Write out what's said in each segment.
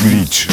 Glitch.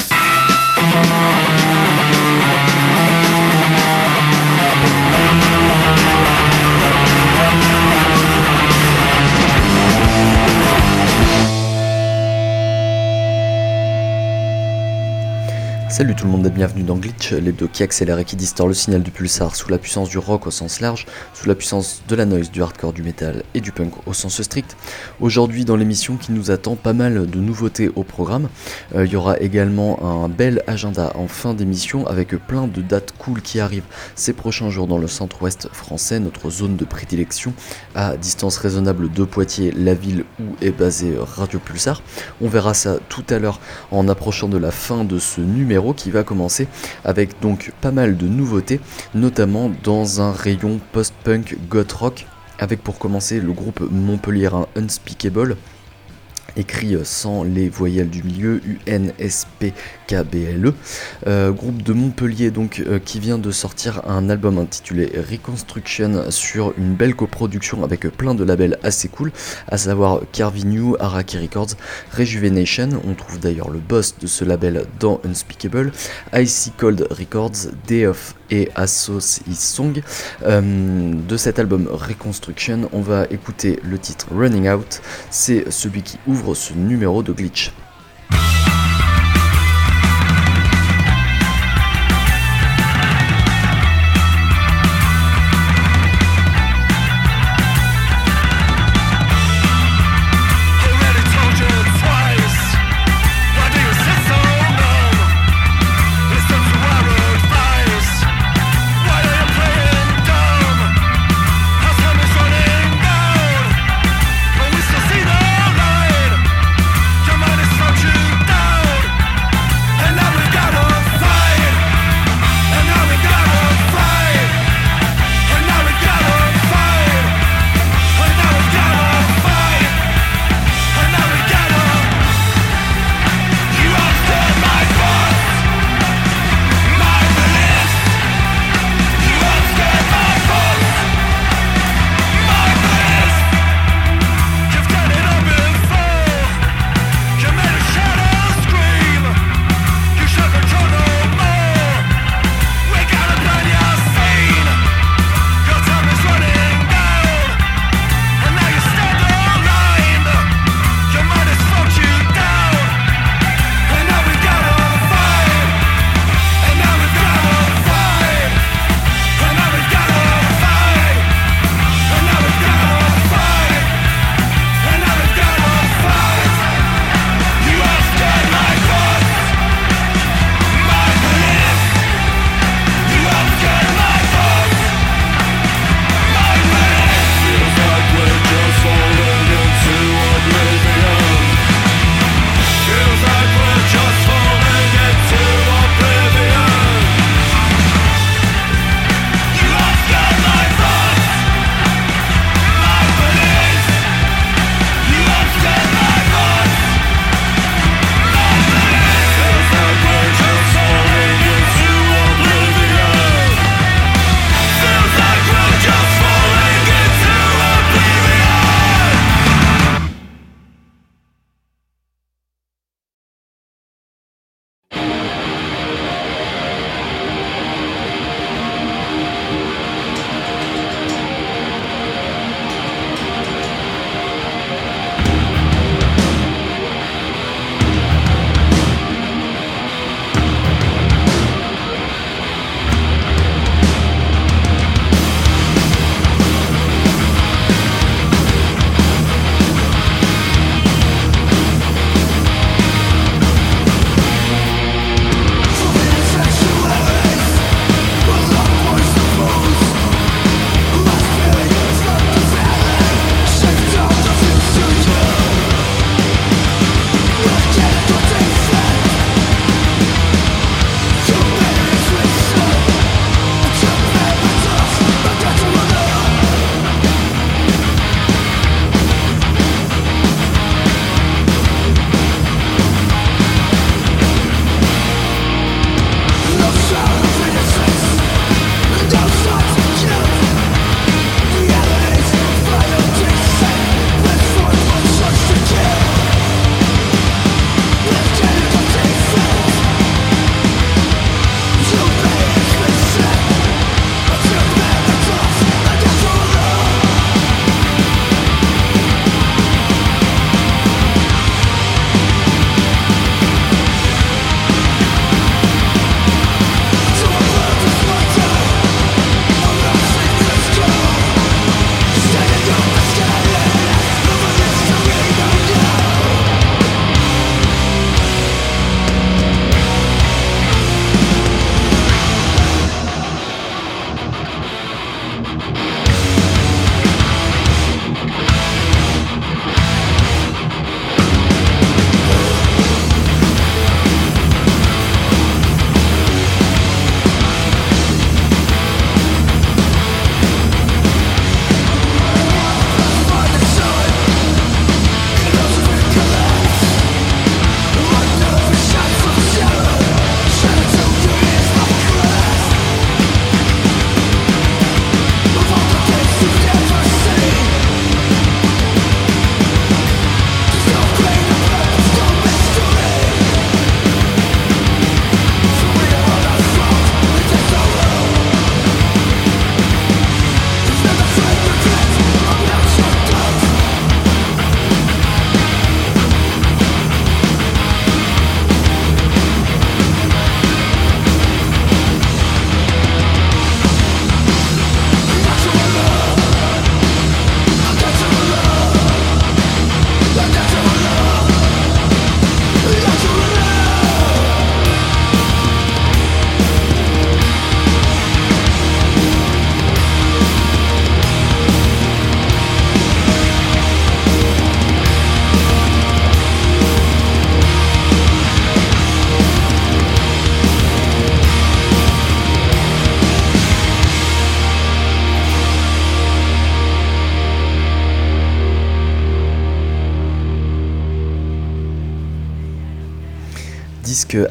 Salut tout le monde et bienvenue dans Glitch, l'hebdo qui accélère et qui distord le signal du pulsar sous la puissance du rock au sens large, sous la puissance de la noise, du hardcore, du metal et du punk au sens strict. Aujourd'hui dans l'émission qui nous attend pas mal de nouveautés au programme, euh, il y aura également un bel agenda en fin d'émission avec plein de dates cool qui arrivent ces prochains jours dans le centre-ouest français, notre zone de prédilection à distance raisonnable de Poitiers, la ville où est basé Radio Pulsar. On verra ça tout à l'heure en approchant de la fin de ce numéro qui va commencer avec donc pas mal de nouveautés, notamment dans un rayon post-punk goth rock, avec pour commencer le groupe Montpellier Unspeakable écrit sans les voyelles du milieu, U-N-S-P-K-B-L-E. Euh, groupe de Montpellier donc euh, qui vient de sortir un album intitulé Reconstruction sur une belle coproduction avec plein de labels assez cool, à savoir Carvy New, Araki Records, Rejuvenation, on trouve d'ailleurs le boss de ce label dans Unspeakable, Icy Cold Records, Day of et Assos Song. Euh, de cet album Reconstruction, on va écouter le titre Running Out, c'est celui qui ouvre ce numéro de Glitch.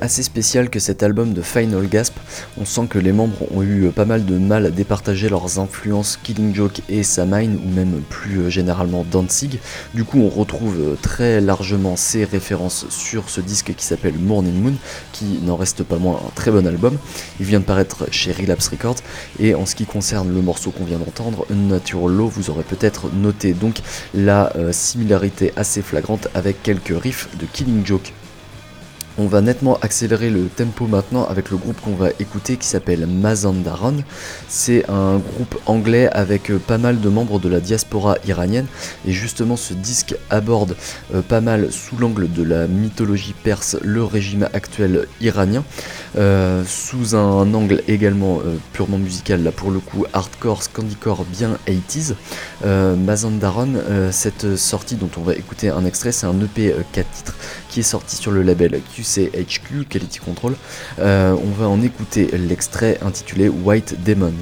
Assez spécial que cet album de Final Gasp. On sent que les membres ont eu pas mal de mal à départager leurs influences Killing Joke et Samine, ou même plus généralement Danzig. Du coup, on retrouve très largement ces références sur ce disque qui s'appelle Morning Moon, qui n'en reste pas moins un très bon album. Il vient de paraître chez Relapse Records, et en ce qui concerne le morceau qu'on vient d'entendre, Natural Law, vous aurez peut-être noté donc la euh, similarité assez flagrante avec quelques riffs de Killing Joke. On va nettement accélérer le tempo maintenant avec le groupe qu'on va écouter qui s'appelle Mazandaran. C'est un groupe anglais avec euh, pas mal de membres de la diaspora iranienne et justement ce disque aborde euh, pas mal sous l'angle de la mythologie perse le régime actuel iranien, euh, sous un angle également purement musical là pour le coup hardcore, scandicore bien 80s. Mazandaran, cette sortie dont on va écouter un extrait, c'est un EP 4 titres qui est sorti sur le label CHQ, Quality Control, euh, on va en écouter l'extrait intitulé White Demon.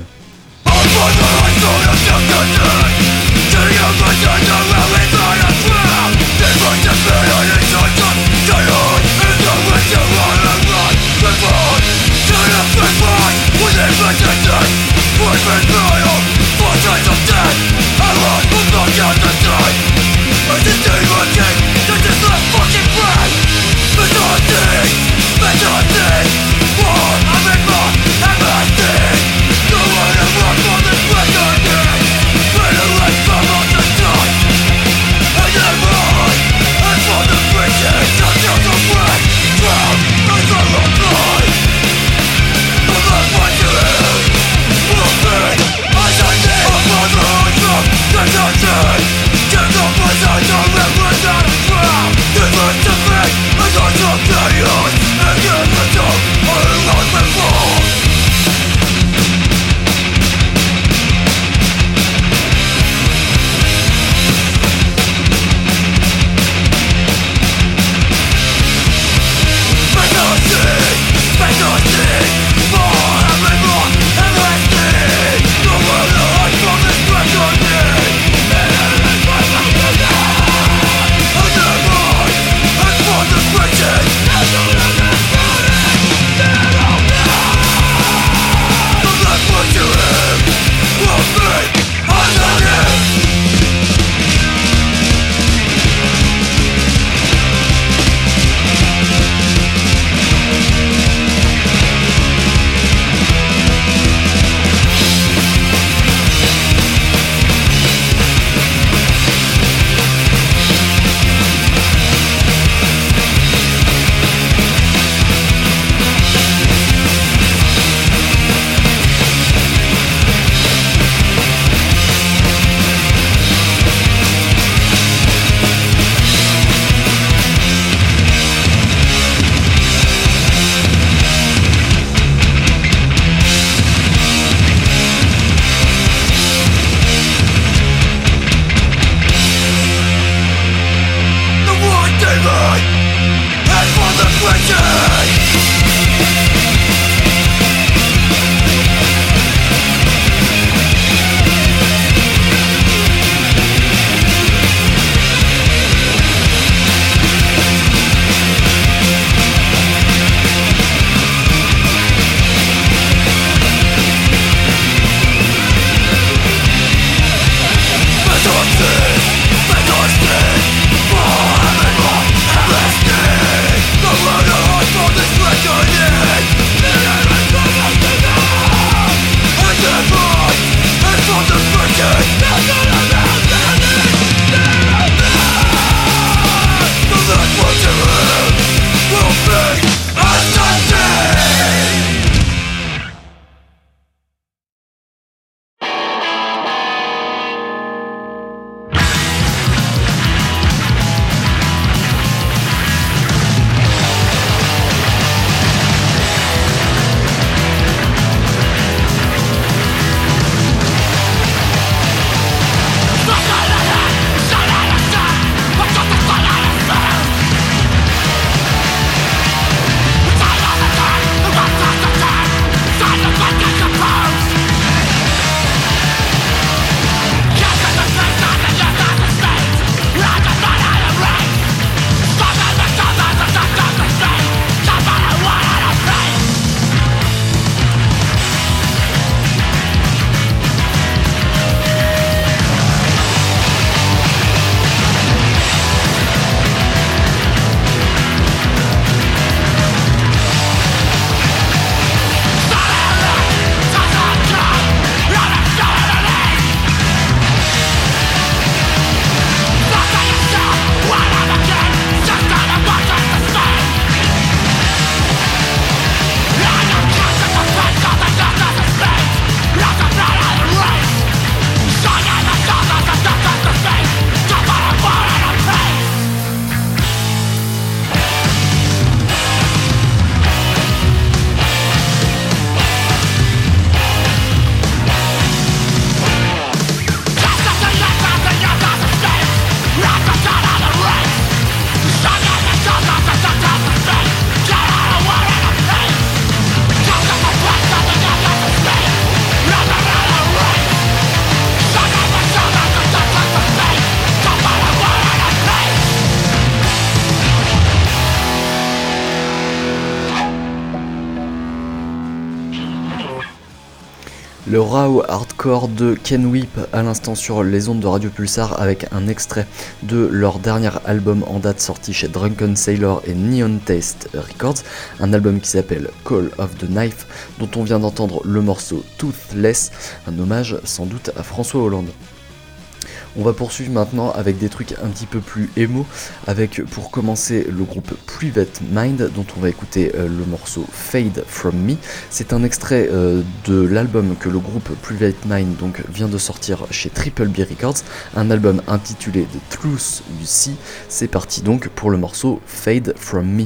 But nothing, but nothing Le raw hardcore de Ken Whip à l'instant sur les ondes de Radio Pulsar avec un extrait de leur dernier album en date sorti chez Drunken Sailor et Neon Taste Records, un album qui s'appelle Call of the Knife dont on vient d'entendre le morceau Toothless, un hommage sans doute à François Hollande. On va poursuivre maintenant avec des trucs un petit peu plus émo, avec pour commencer le groupe Private Mind, dont on va écouter euh, le morceau Fade From Me. C'est un extrait euh, de l'album que le groupe Private Mind vient de sortir chez Triple B Records, un album intitulé The Truth You See. C'est parti donc pour le morceau Fade From Me.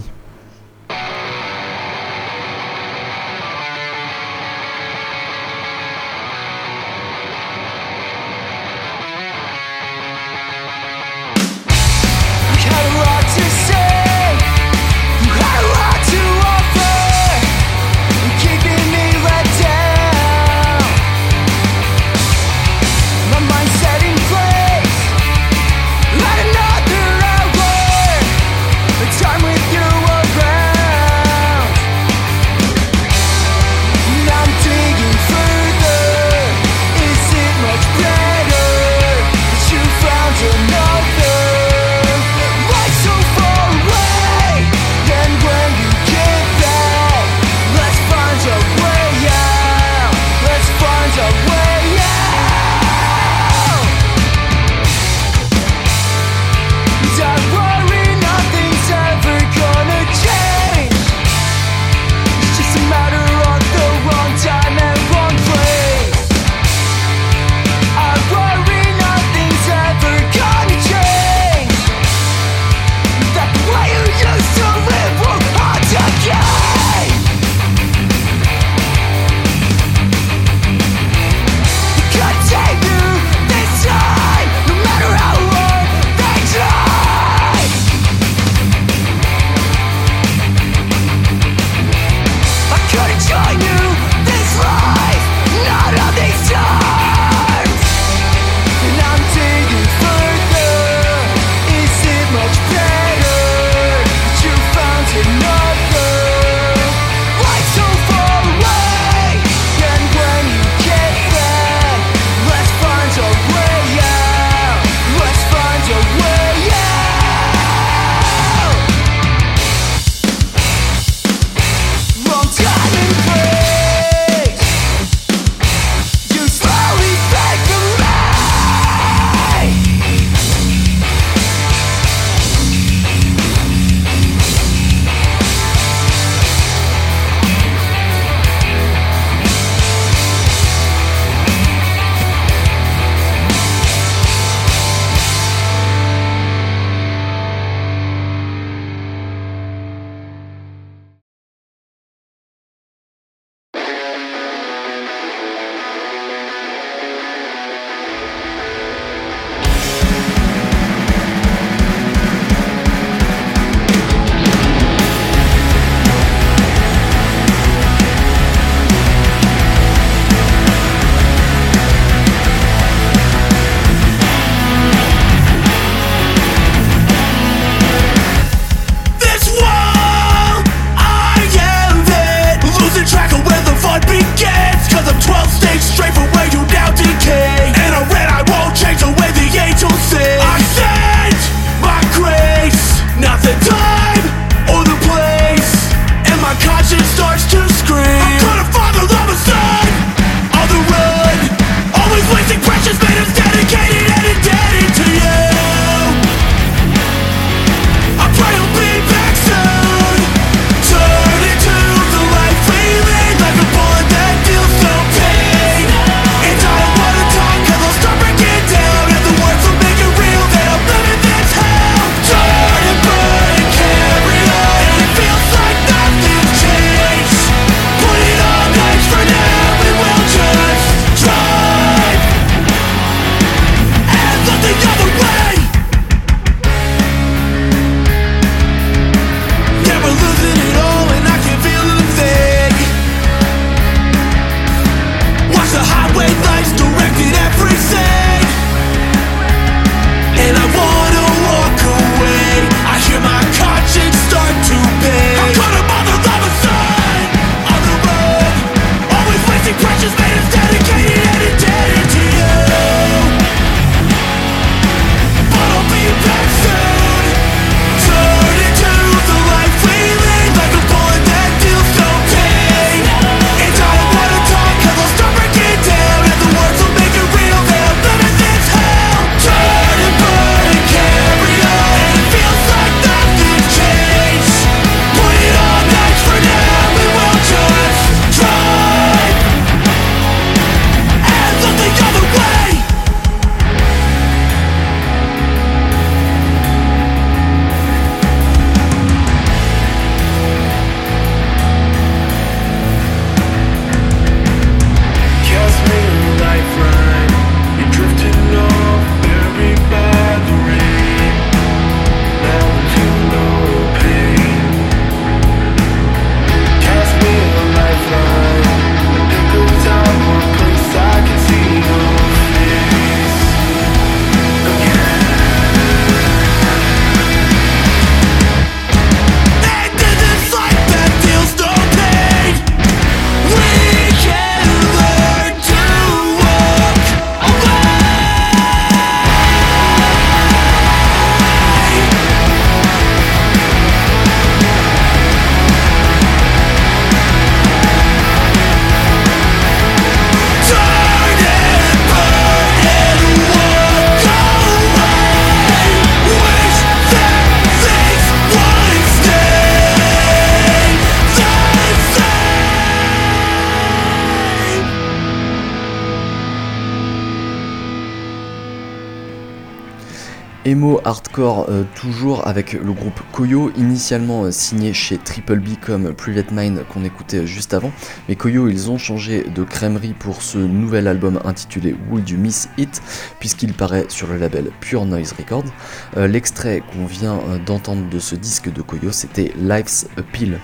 Le groupe Koyo, initialement euh, signé chez Triple B comme Private Mind qu'on écoutait juste avant, mais Koyo ils ont changé de crèmerie pour ce nouvel album intitulé Would You Miss It, puisqu'il paraît sur le label Pure Noise Records. Euh, l'extrait qu'on vient d'entendre de ce disque de Koyo c'était Life's Appeal.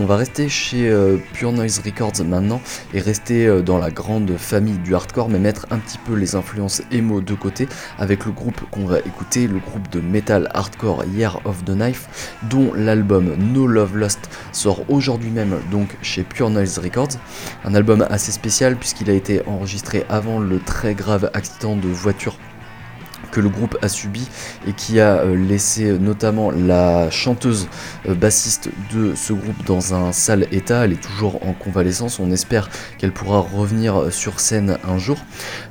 On va rester chez euh, Pure Noise Records maintenant et rester euh, dans la grande famille du hardcore mais mettre un petit peu les influences emo de côté avec le groupe qu'on va écouter, le groupe de metal hardcore Year of the Knife dont l'album No Love Lost sort aujourd'hui même donc chez Pure Noise Records. Un album assez spécial puisqu'il a été enregistré avant le très grave accident de voiture que le groupe a subi et qui a euh, laissé notamment la chanteuse euh, bassiste de ce groupe dans un sale état. Elle est toujours en convalescence. On espère qu'elle pourra revenir euh, sur scène un jour.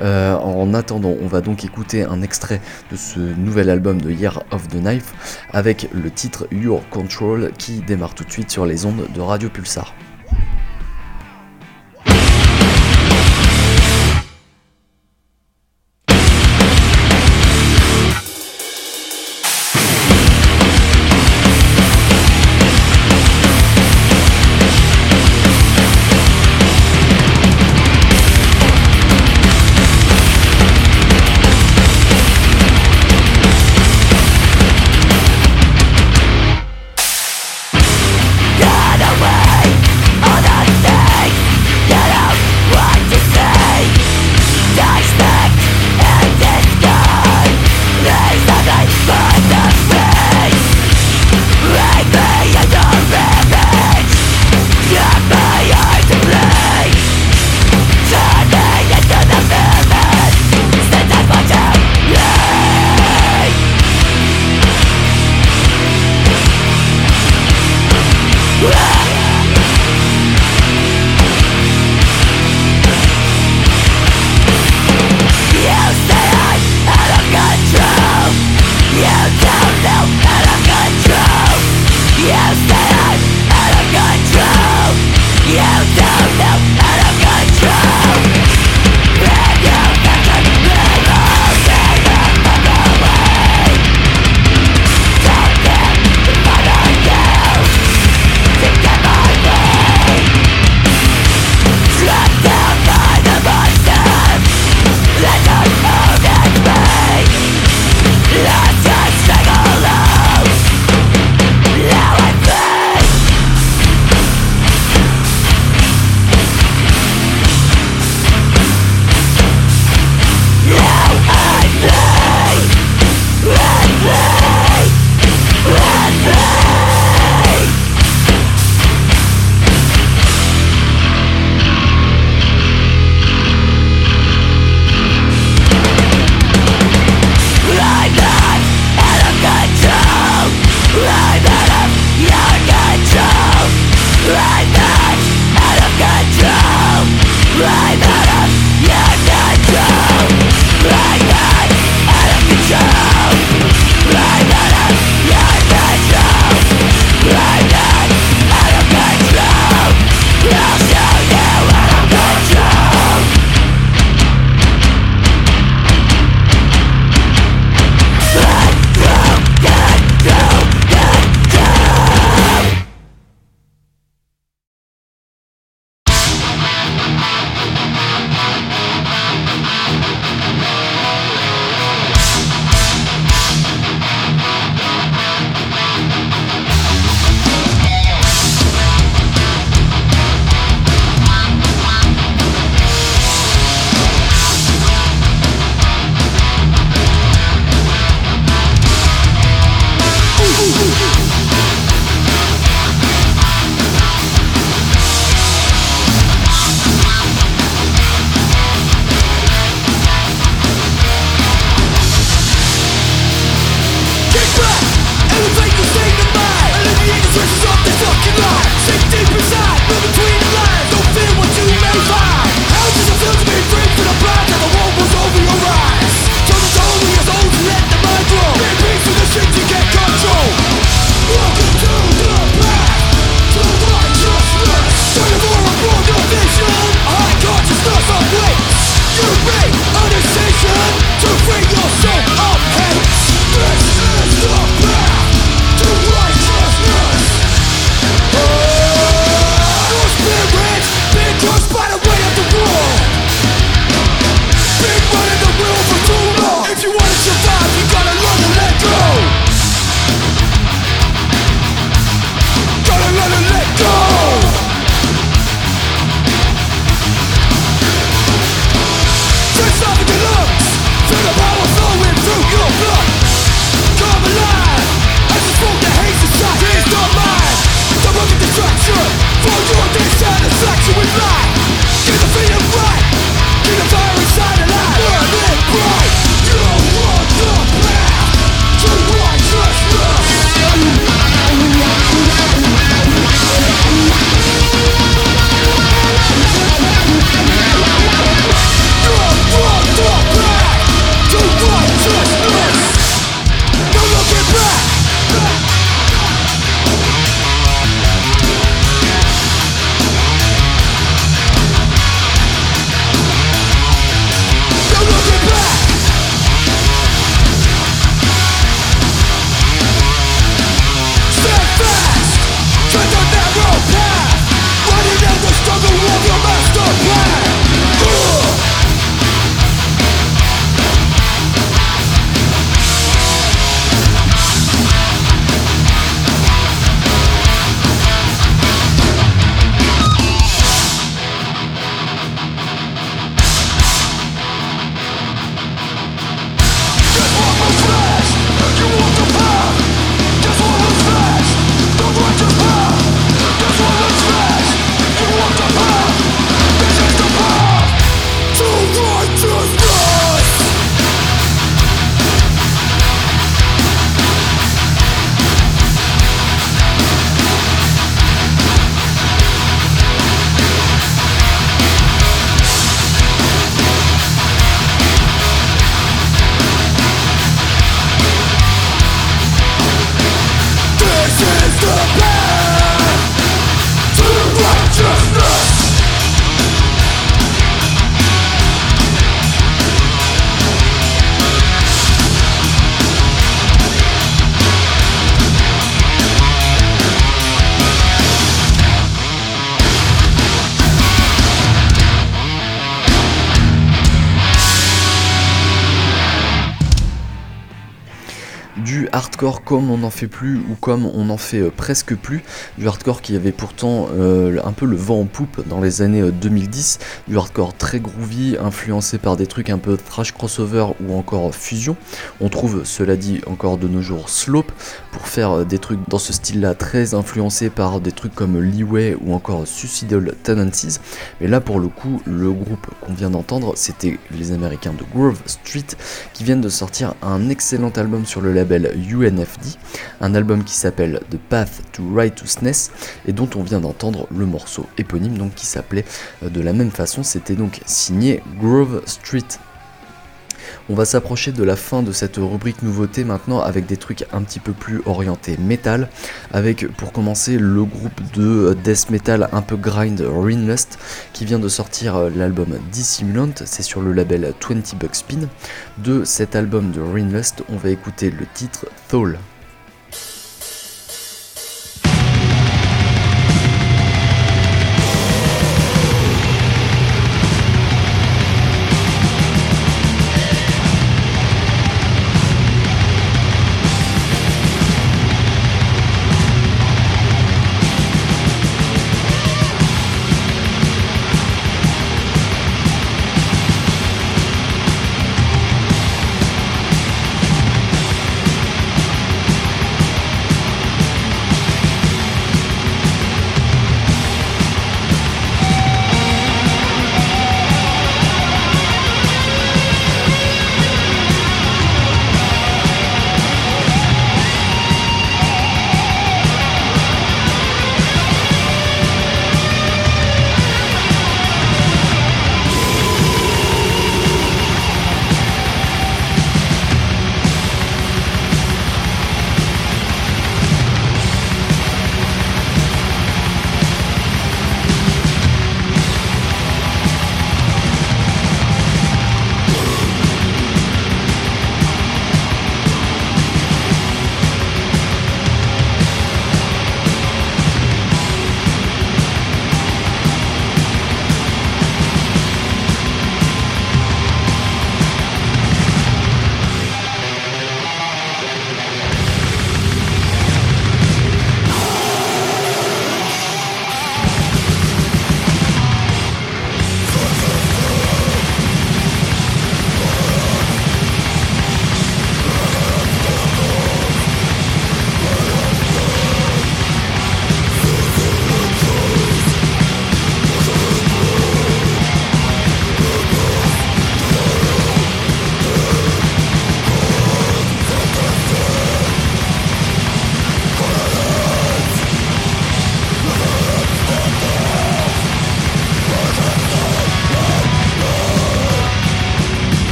en attendant, on va donc écouter un extrait de ce nouvel album de Year of the Knife avec le titre Your Control qui démarre tout de suite sur les ondes de Radio Pulsar. Hardcore comme on n'en fait plus ou comme on n'en fait euh, presque plus, du hardcore qui avait pourtant euh, un peu le vent en poupe dans les années 2010, du hardcore très groovy, influencé par des trucs un peu thrash crossover ou encore fusion. On trouve cela dit encore de nos jours Slope pour faire des trucs dans ce style-là très influencé par des trucs comme Leeway ou encore Suicidal Tendencies. Mais là pour le coup, le groupe qu'on vient d'entendre, c'était les Américains de Grove Street qui viennent de sortir un excellent album sur le label UNFD, un album qui s'appelle The Path to Righteousness et dont on vient d'entendre le morceau éponyme donc qui s'appelait euh, de la même façon, c'était donc signé Grove Street on va s'approcher de la fin de cette rubrique nouveauté maintenant avec des trucs un petit peu plus orientés metal, avec pour commencer le groupe de death metal un peu grind Rainlust qui vient de sortir euh, l'album Dissimulant, c'est sur le label 20 Bucks Spin. De cet album de Rainlust, on va écouter le titre Thole.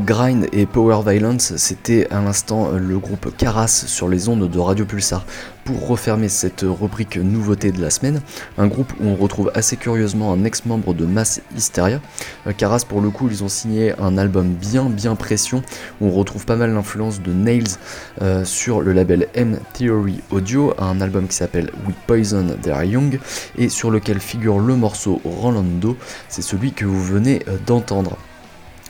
Grind et Power Violence, c'était à l'instant le groupe Caras sur les ondes de Radio Pulsar. Pour refermer cette rubrique nouveauté de la semaine, un groupe où on retrouve assez curieusement un ex-membre de Mass Hysteria. Caras pour le coup ils ont signé un album bien bien pression où on retrouve pas mal l'influence de Nails euh, sur le label M Theory Audio, un album qui s'appelle We Poison Their Young et sur lequel figure le morceau Rolando, c'est celui que vous venez euh, d'entendre.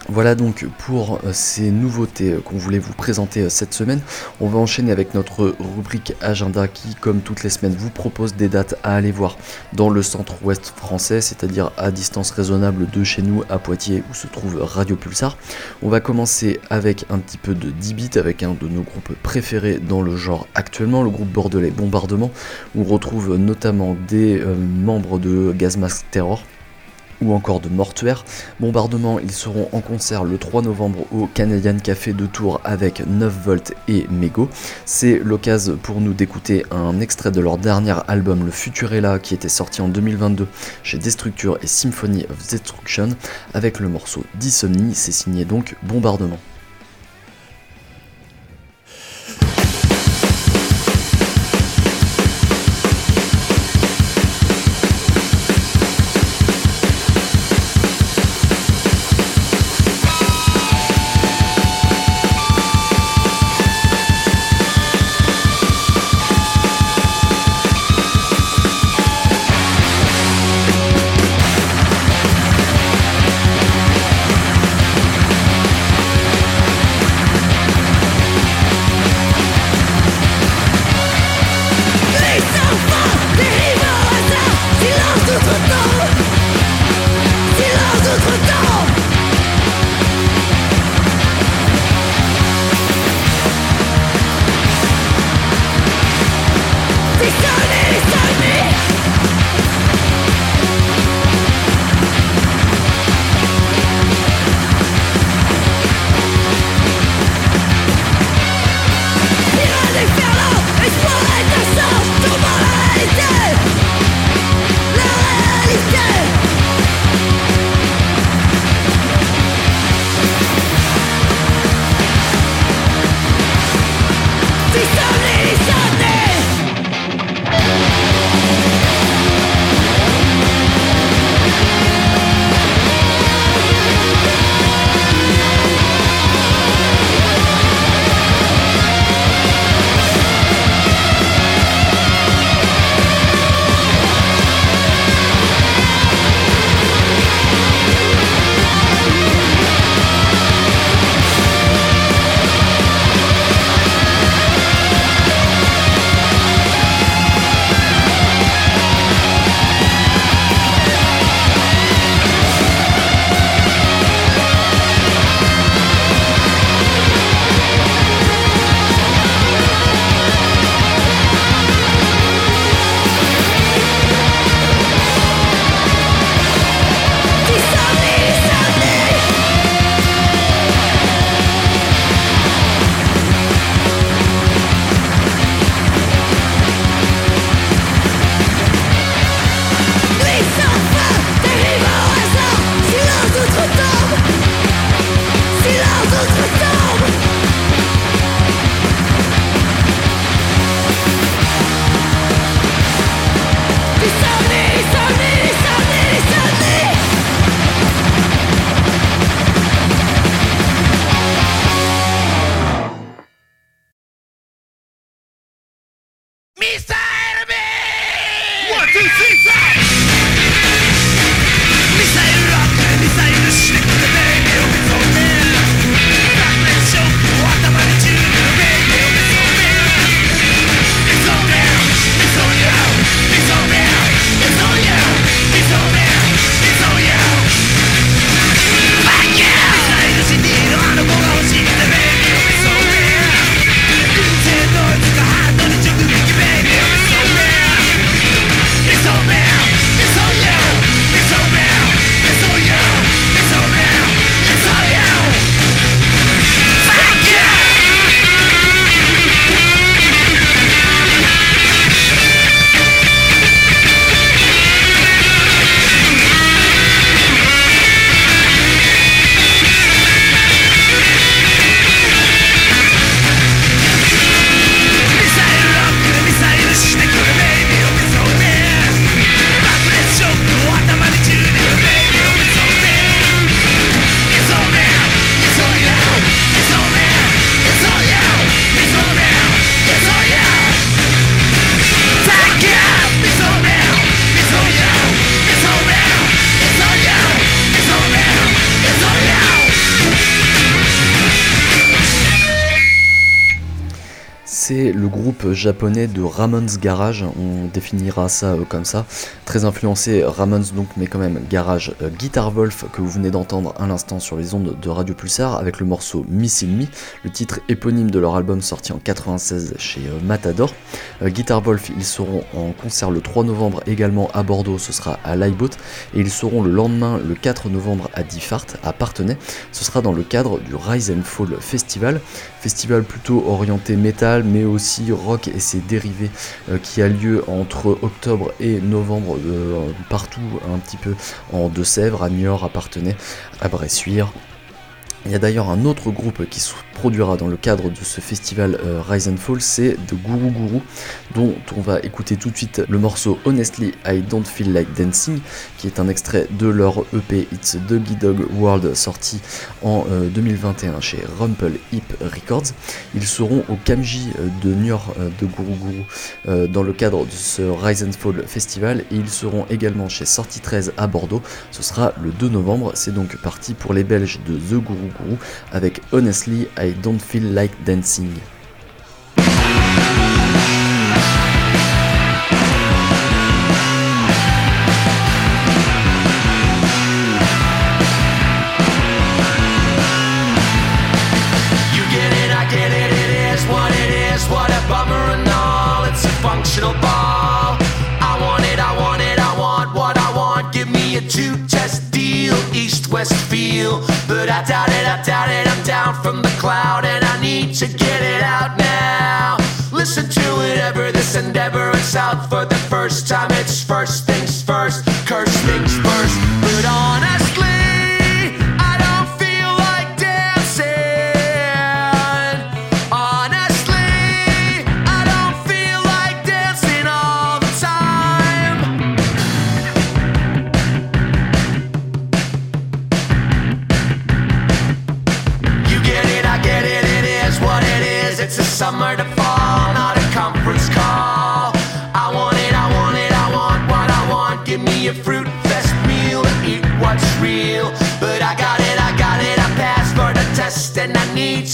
Voilà donc pour euh, ces nouveautés euh, qu'on voulait vous présenter euh, cette semaine. On va enchaîner avec notre rubrique agenda qui, comme toutes les semaines, vous propose des dates à aller voir dans le centre-ouest français, c'est-à-dire à distance raisonnable de chez nous à Poitiers où se trouve Radio Pulsar. On va commencer avec un petit peu de 10 bits avec un de nos groupes préférés dans le genre actuellement, le groupe bordelais Bombardement. Où on retrouve notamment des membres de Gazmask Terror ou encore de Mortuaire. Bombardement, ils seront en concert le 3 novembre au Canadian Café de Tours avec 9 volts et Mego. C'est l'occasion pour nous d'écouter un extrait de leur dernier album, le Futurella, qui était sorti en 2022 chez Destructure et Symphony of Destruction, avec le morceau Dissomnie, c'est signé donc Bombardement. Japonais de Ramon's Garage, on définira ça euh, comme ça. Très influencé Ramon's donc, mais quand même Garage euh, Guitar Wolf que vous venez d'entendre à l'instant sur les ondes de Radio Pulsar avec le morceau Missile Me, le titre éponyme de leur album sorti en 96 chez euh, Matador. Guitar Wolf, ils seront en concert le 3 novembre également à Bordeaux, ce sera à L'iBoat, et ils seront le lendemain, le 4 novembre à Diffart, à Partenay. Ce sera dans le cadre du Rise and Fall Festival, festival plutôt orienté métal, mais aussi rock et ses dérivés, euh, qui a lieu entre octobre et novembre euh, partout, un petit peu en Deux-Sèvres, à Niort, à Partenay, à Bressuire. Il y a d'ailleurs un autre groupe qui se produira dans le cadre de ce festival euh, Rise and Fall, c'est The Guru Guru, dont on va écouter tout de suite le morceau Honestly I Don't Feel Like Dancing, qui est un extrait de leur EP It's Doggy Dog World sorti en 2021 euh, chez Rumple Hip Records. Ils seront au Kamji euh, de New York de Guru Guru dans le cadre de ce Rise and Fall Festival et ils seront également chez Sortie 13 à Bordeaux. Ce sera le 2 novembre. C'est donc parti pour les Belges de The Guru avec Honestly I Don't Feel Like Dancing. I doubt it, I doubt it. I'm down from the cloud and I need to get it out now. Listen to it ever, this endeavor. It's out for the first time. It's first things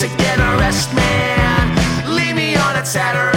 to get a rest, man. Leave me on a tatter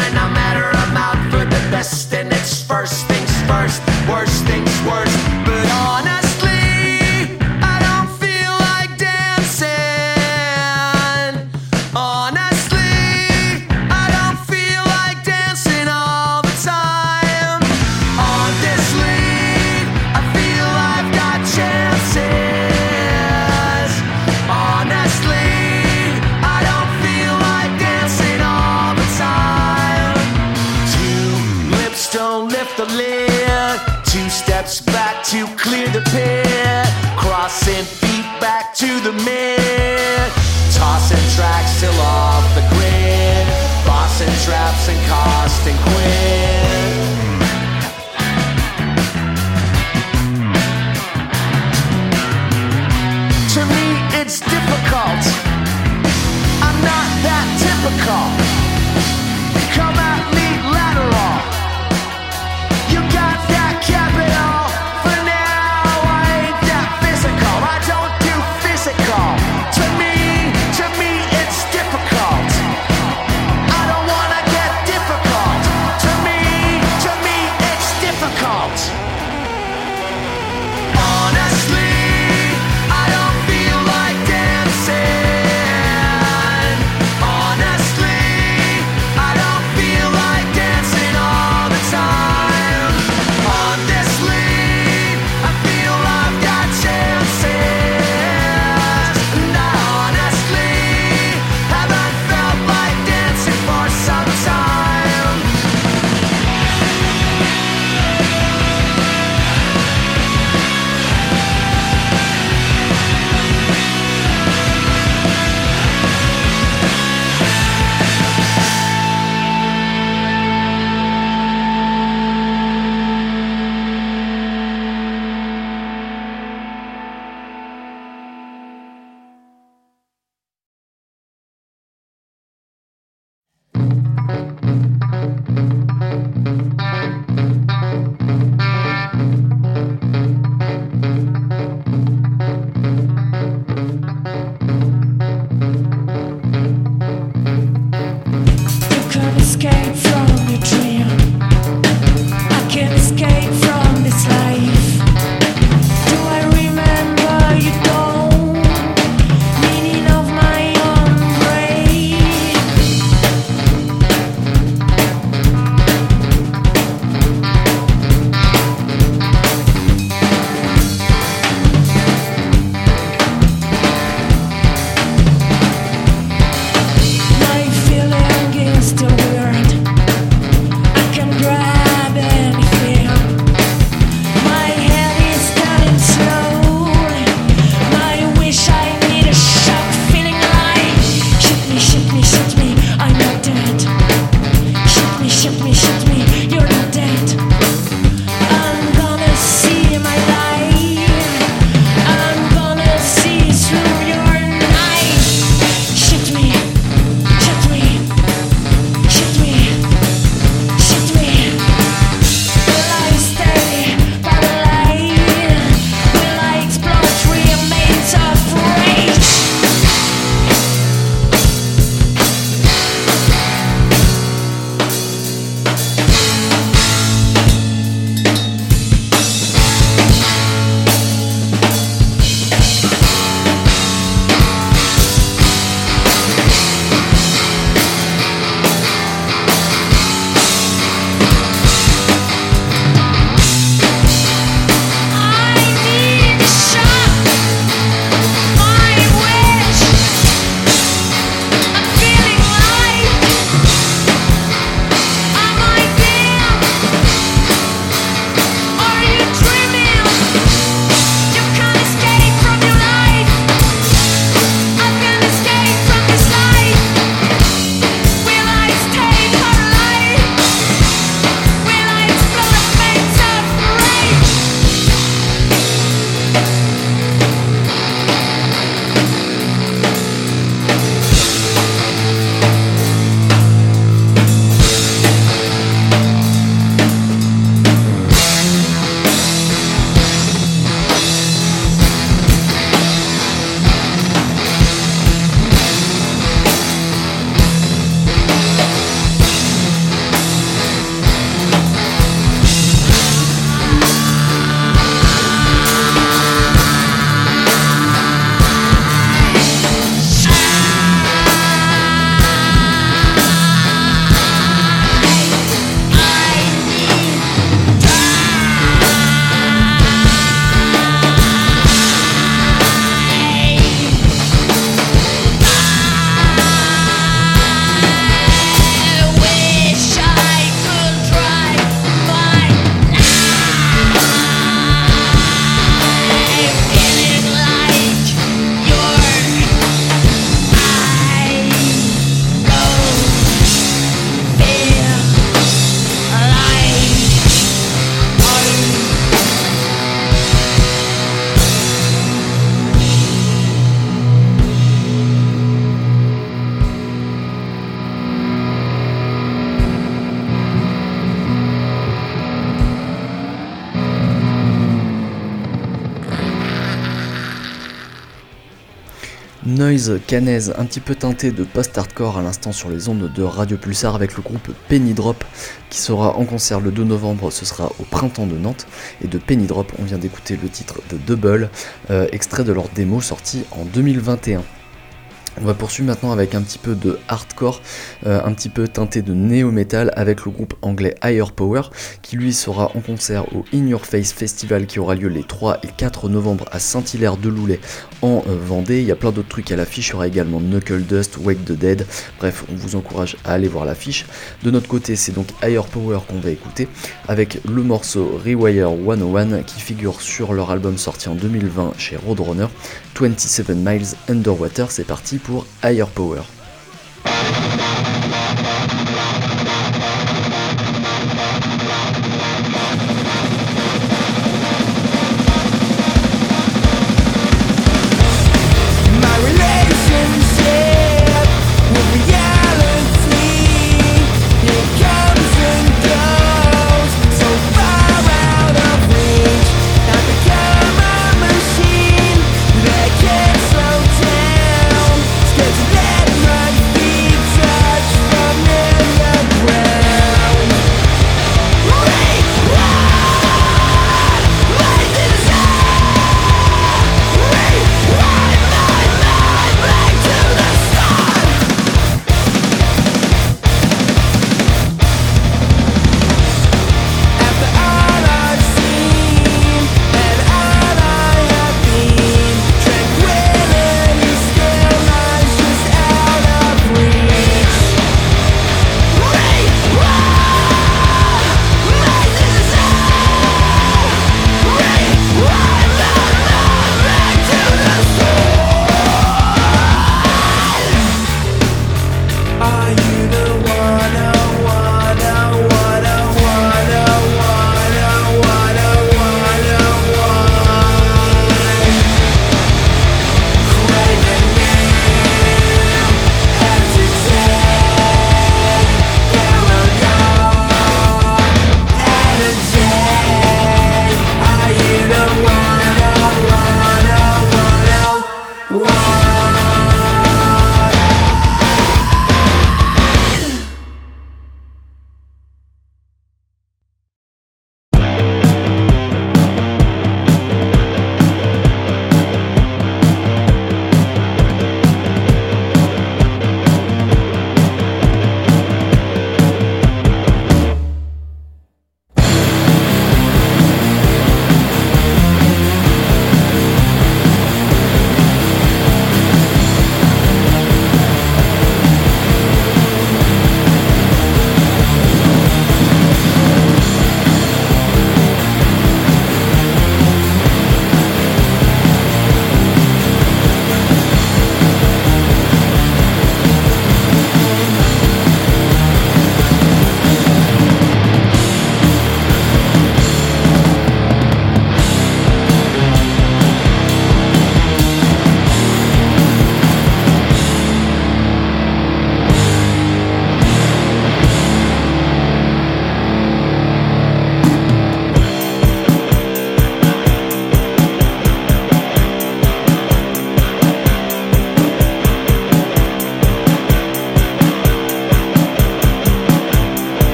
noise un petit peu teinté de post-hardcore à l'instant sur les ondes de Radio Pulsar avec le groupe Penny Drop qui sera en concert le 2 novembre, ce sera au printemps de Nantes. Et de Penny Drop, on vient d'écouter le titre de Double, euh, extrait de leur démo sorti en 2021. On va poursuivre maintenant avec un petit peu de hardcore, euh, un petit peu teinté de néo-metal avec le groupe anglais Higher Power qui lui sera en concert au In Your Face Festival qui aura lieu les 3 et 4 novembre à Saint-Hilaire-de-Loulay en euh, Vendée. Il y a plein d'autres trucs à l'affiche, il y aura également Knuckle Dust, Wake the Dead. Bref, on vous encourage à aller voir l'affiche. De notre côté, c'est donc Higher Power qu'on va écouter avec le morceau Rewire 101 qui figure sur leur album sorti en 2020 chez Roadrunner, 27 Miles Underwater. C'est parti pour Higher Power.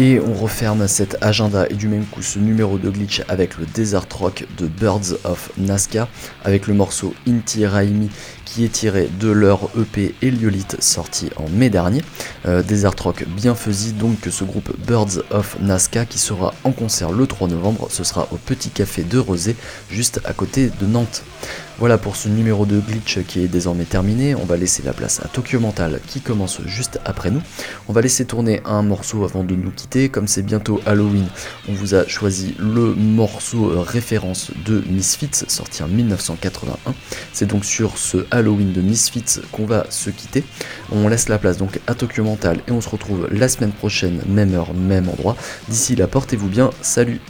Et on referme cet agenda et du même coup ce numéro de glitch avec le Desert Rock de Birds of Nazca, avec le morceau Inti Raimi qui est tiré de leur EP Heliolite sorti en mai dernier. Euh, Desert Rock bien faisy donc que ce groupe Birds of Nazca qui sera en concert le 3 novembre, ce sera au Petit Café de Rosé juste à côté de Nantes. Voilà pour ce numéro de glitch qui est désormais terminé. On va laisser la place à Tokyo Mental qui commence juste après nous. On va laisser tourner un morceau avant de nous quitter. Comme c'est bientôt Halloween, on vous a choisi le morceau référence de Misfits sorti en 1981. C'est donc sur ce Halloween de Misfits qu'on va se quitter. On laisse la place donc à Tokyo Mental et on se retrouve la semaine prochaine, même heure, même endroit. D'ici là, portez-vous bien. Salut